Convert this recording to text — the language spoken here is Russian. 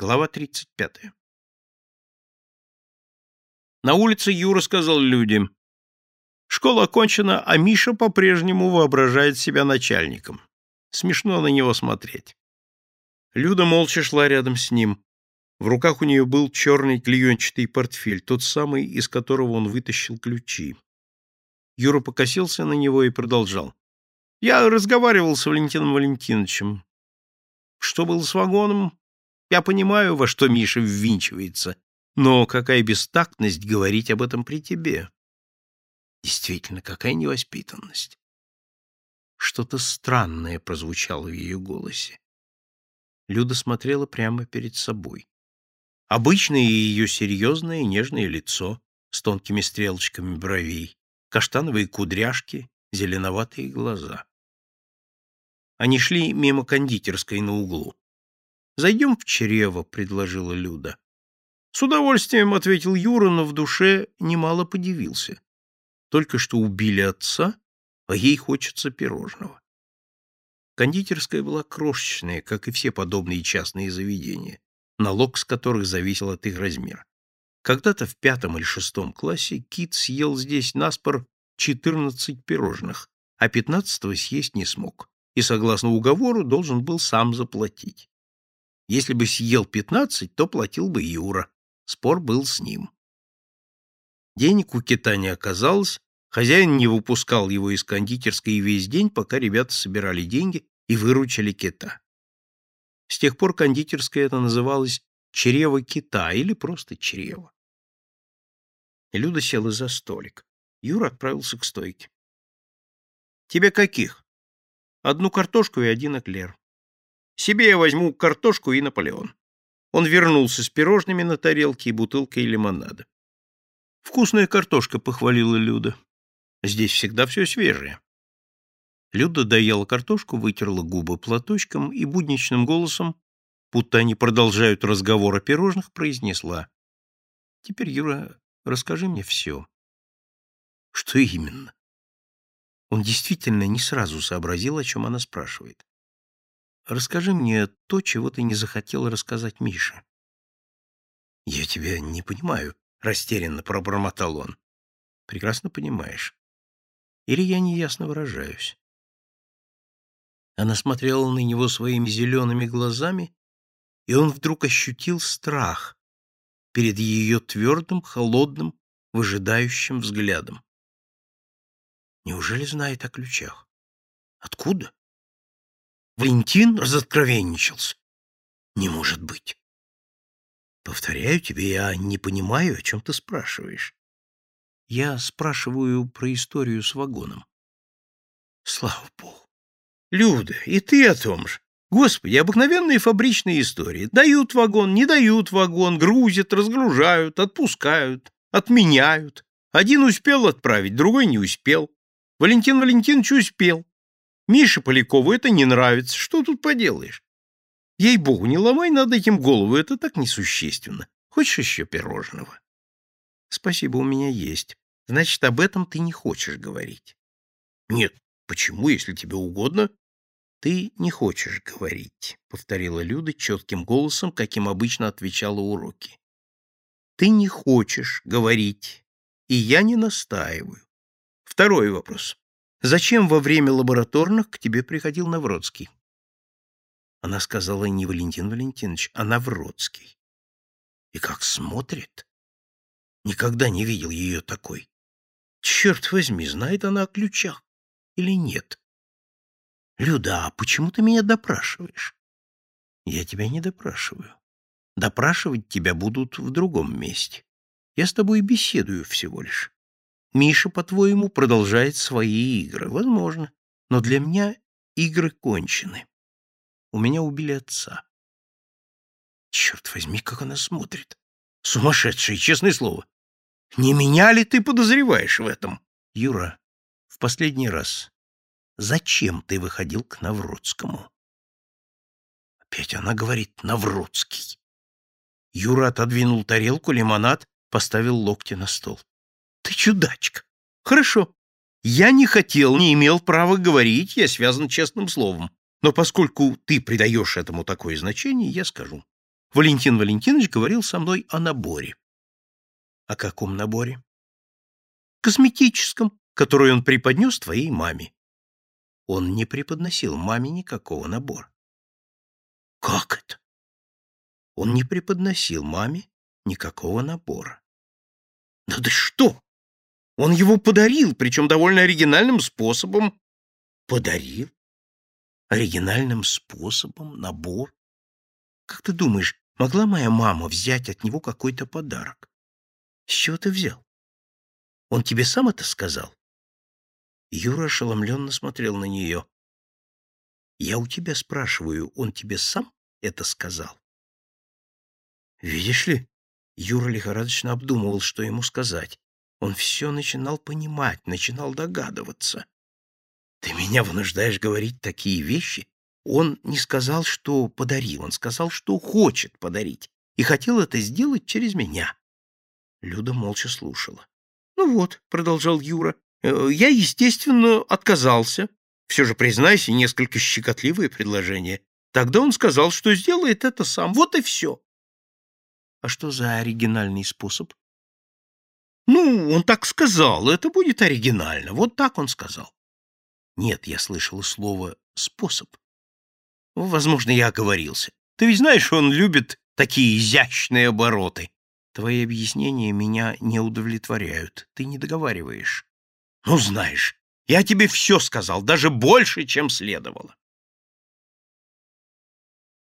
Глава 35. На улице Юра сказал людям, «Школа окончена, а Миша по-прежнему воображает себя начальником. Смешно на него смотреть». Люда молча шла рядом с ним. В руках у нее был черный клеенчатый портфель, тот самый, из которого он вытащил ключи. Юра покосился на него и продолжал. «Я разговаривал с Валентином Валентиновичем. Что было с вагоном? Я понимаю, во что Миша ввинчивается, но какая бестактность говорить об этом при тебе. Действительно, какая невоспитанность. Что-то странное прозвучало в ее голосе. Люда смотрела прямо перед собой. Обычное ее серьезное нежное лицо с тонкими стрелочками бровей, каштановые кудряшки, зеленоватые глаза. Они шли мимо кондитерской на углу. Зайдем в чрево, предложила Люда. С удовольствием ответил Юра, но в душе немало подивился. Только что убили отца, а ей хочется пирожного. Кондитерская была крошечная, как и все подобные частные заведения, налог с которых зависел от их размера. Когда-то в пятом или шестом классе Кит съел здесь наспор 14 пирожных, а пятнадцатого съесть не смог, и, согласно уговору, должен был сам заплатить. Если бы съел пятнадцать, то платил бы Юра. Спор был с ним. Денег у кита не оказалось, хозяин не выпускал его из кондитерской весь день, пока ребята собирали деньги и выручили кита. С тех пор кондитерская это называлось «чрево кита» или просто «чрево». Люда села за столик. Юра отправился к стойке. «Тебе каких?» «Одну картошку и один эклер». Себе я возьму картошку и Наполеон. Он вернулся с пирожными на тарелке и бутылкой лимонада. «Вкусная картошка», — похвалила Люда. «Здесь всегда все свежее». Люда доела картошку, вытерла губы платочком и будничным голосом, будто они продолжают разговор о пирожных, произнесла. «Теперь, Юра, расскажи мне все». «Что именно?» Он действительно не сразу сообразил, о чем она спрашивает. Расскажи мне то, чего ты не захотел рассказать Мише. Я тебя не понимаю, растерянно пробормотал он. Прекрасно понимаешь. Или я неясно выражаюсь. Она смотрела на него своими зелеными глазами, и он вдруг ощутил страх перед ее твердым, холодным, выжидающим взглядом. Неужели знает о ключах? Откуда? Валентин разоткровенничался. Не может быть. Повторяю тебе, я не понимаю, о чем ты спрашиваешь. Я спрашиваю про историю с вагоном. Слава богу. Люда, и ты о том же. Господи, обыкновенные фабричные истории. Дают вагон, не дают вагон, грузят, разгружают, отпускают, отменяют. Один успел отправить, другой не успел. Валентин Валентинович успел. Мише Полякову это не нравится. Что тут поделаешь? Ей-богу, не ломай над этим голову, это так несущественно. Хочешь еще пирожного? Спасибо, у меня есть. Значит, об этом ты не хочешь говорить. Нет, почему, если тебе угодно? Ты не хочешь говорить, повторила Люда четким голосом, каким обычно отвечала уроки. Ты не хочешь говорить, и я не настаиваю. Второй вопрос. Зачем во время лабораторных к тебе приходил Навродский? Она сказала не Валентин Валентинович, а Навродский. И как смотрит. Никогда не видел ее такой. Черт возьми, знает она о ключах или нет? Люда, а почему ты меня допрашиваешь? Я тебя не допрашиваю. Допрашивать тебя будут в другом месте. Я с тобой беседую всего лишь. Миша, по-твоему, продолжает свои игры. Возможно. Но для меня игры кончены. У меня убили отца. Черт возьми, как она смотрит. Сумасшедшая, честное слово. Не меня ли ты подозреваешь в этом? Юра, в последний раз. Зачем ты выходил к Навродскому? Опять она говорит «Навродский». Юра отодвинул тарелку, лимонад, поставил локти на стол. Ты чудачка. Хорошо. Я не хотел, не имел права говорить, я связан честным словом. Но поскольку ты придаешь этому такое значение, я скажу. Валентин Валентинович говорил со мной о наборе. О каком наборе? Косметическом, который он преподнес твоей маме. Он не преподносил маме никакого набора. Как это? Он не преподносил маме никакого набора. Да ты что? Он его подарил, причем довольно оригинальным способом. Подарил? Оригинальным способом? Набор? Как ты думаешь, могла моя мама взять от него какой-то подарок? С чего ты взял? Он тебе сам это сказал? Юра ошеломленно смотрел на нее. Я у тебя спрашиваю, он тебе сам это сказал? Видишь ли, Юра лихорадочно обдумывал, что ему сказать. Он все начинал понимать, начинал догадываться. Ты меня вынуждаешь говорить такие вещи? Он не сказал, что подарил, он сказал, что хочет подарить, и хотел это сделать через меня. Люда молча слушала. «Ну вот», — продолжал Юра, «э, — «я, естественно, отказался. Все же, признайся, несколько щекотливое предложение. Тогда он сказал, что сделает это сам. Вот и все». «А что за оригинальный способ?» «Ну, он так сказал, это будет оригинально. Вот так он сказал». «Нет, я слышала слово «способ». Возможно, я оговорился. Ты ведь знаешь, он любит такие изящные обороты. Твои объяснения меня не удовлетворяют. Ты не договариваешь. Ну, знаешь, я тебе все сказал, даже больше, чем следовало.